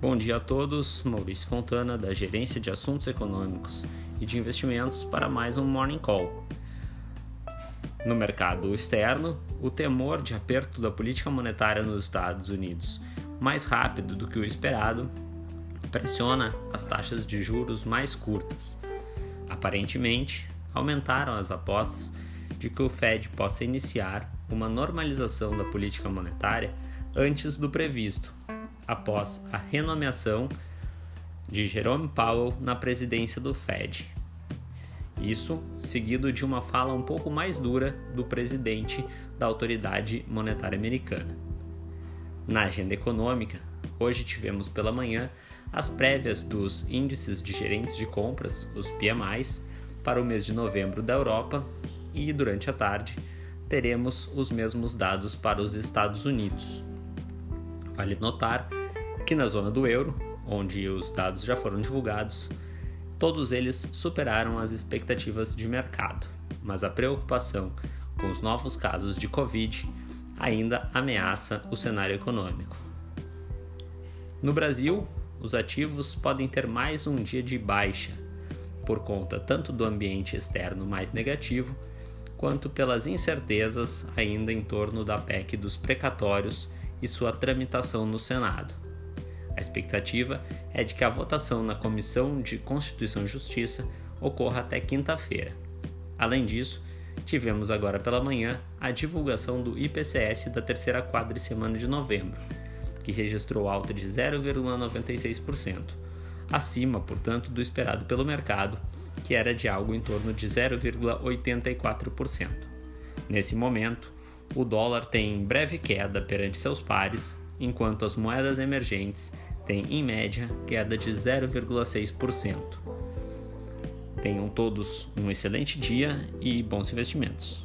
Bom dia a todos, Maurício Fontana, da Gerência de Assuntos Econômicos e de Investimentos, para mais um Morning Call. No mercado externo, o temor de aperto da política monetária nos Estados Unidos, mais rápido do que o esperado, pressiona as taxas de juros mais curtas. Aparentemente, aumentaram as apostas de que o Fed possa iniciar uma normalização da política monetária antes do previsto, após a renomeação de Jerome Powell na presidência do Fed. Isso seguido de uma fala um pouco mais dura do presidente da Autoridade Monetária Americana. Na agenda econômica, hoje tivemos pela manhã as prévias dos índices de gerentes de compras, os PMIs, para o mês de novembro da Europa e durante a tarde teremos os mesmos dados para os Estados Unidos. Vale notar que na zona do euro, onde os dados já foram divulgados, todos eles superaram as expectativas de mercado, mas a preocupação com os novos casos de Covid ainda ameaça o cenário econômico. No Brasil, os ativos podem ter mais um dia de baixa, por conta tanto do ambiente externo mais negativo, quanto pelas incertezas ainda em torno da PEC dos precatórios e sua tramitação no Senado. A expectativa é de que a votação na Comissão de Constituição e Justiça ocorra até quinta-feira. Além disso, tivemos agora pela manhã a divulgação do IPCS da terceira quadricemana de novembro, que registrou alta de 0,96%, acima, portanto, do esperado pelo mercado, que era de algo em torno de 0,84%. Nesse momento, o dólar tem breve queda perante seus pares, enquanto as moedas emergentes têm, em média, queda de 0,6%. Tenham todos um excelente dia e bons investimentos.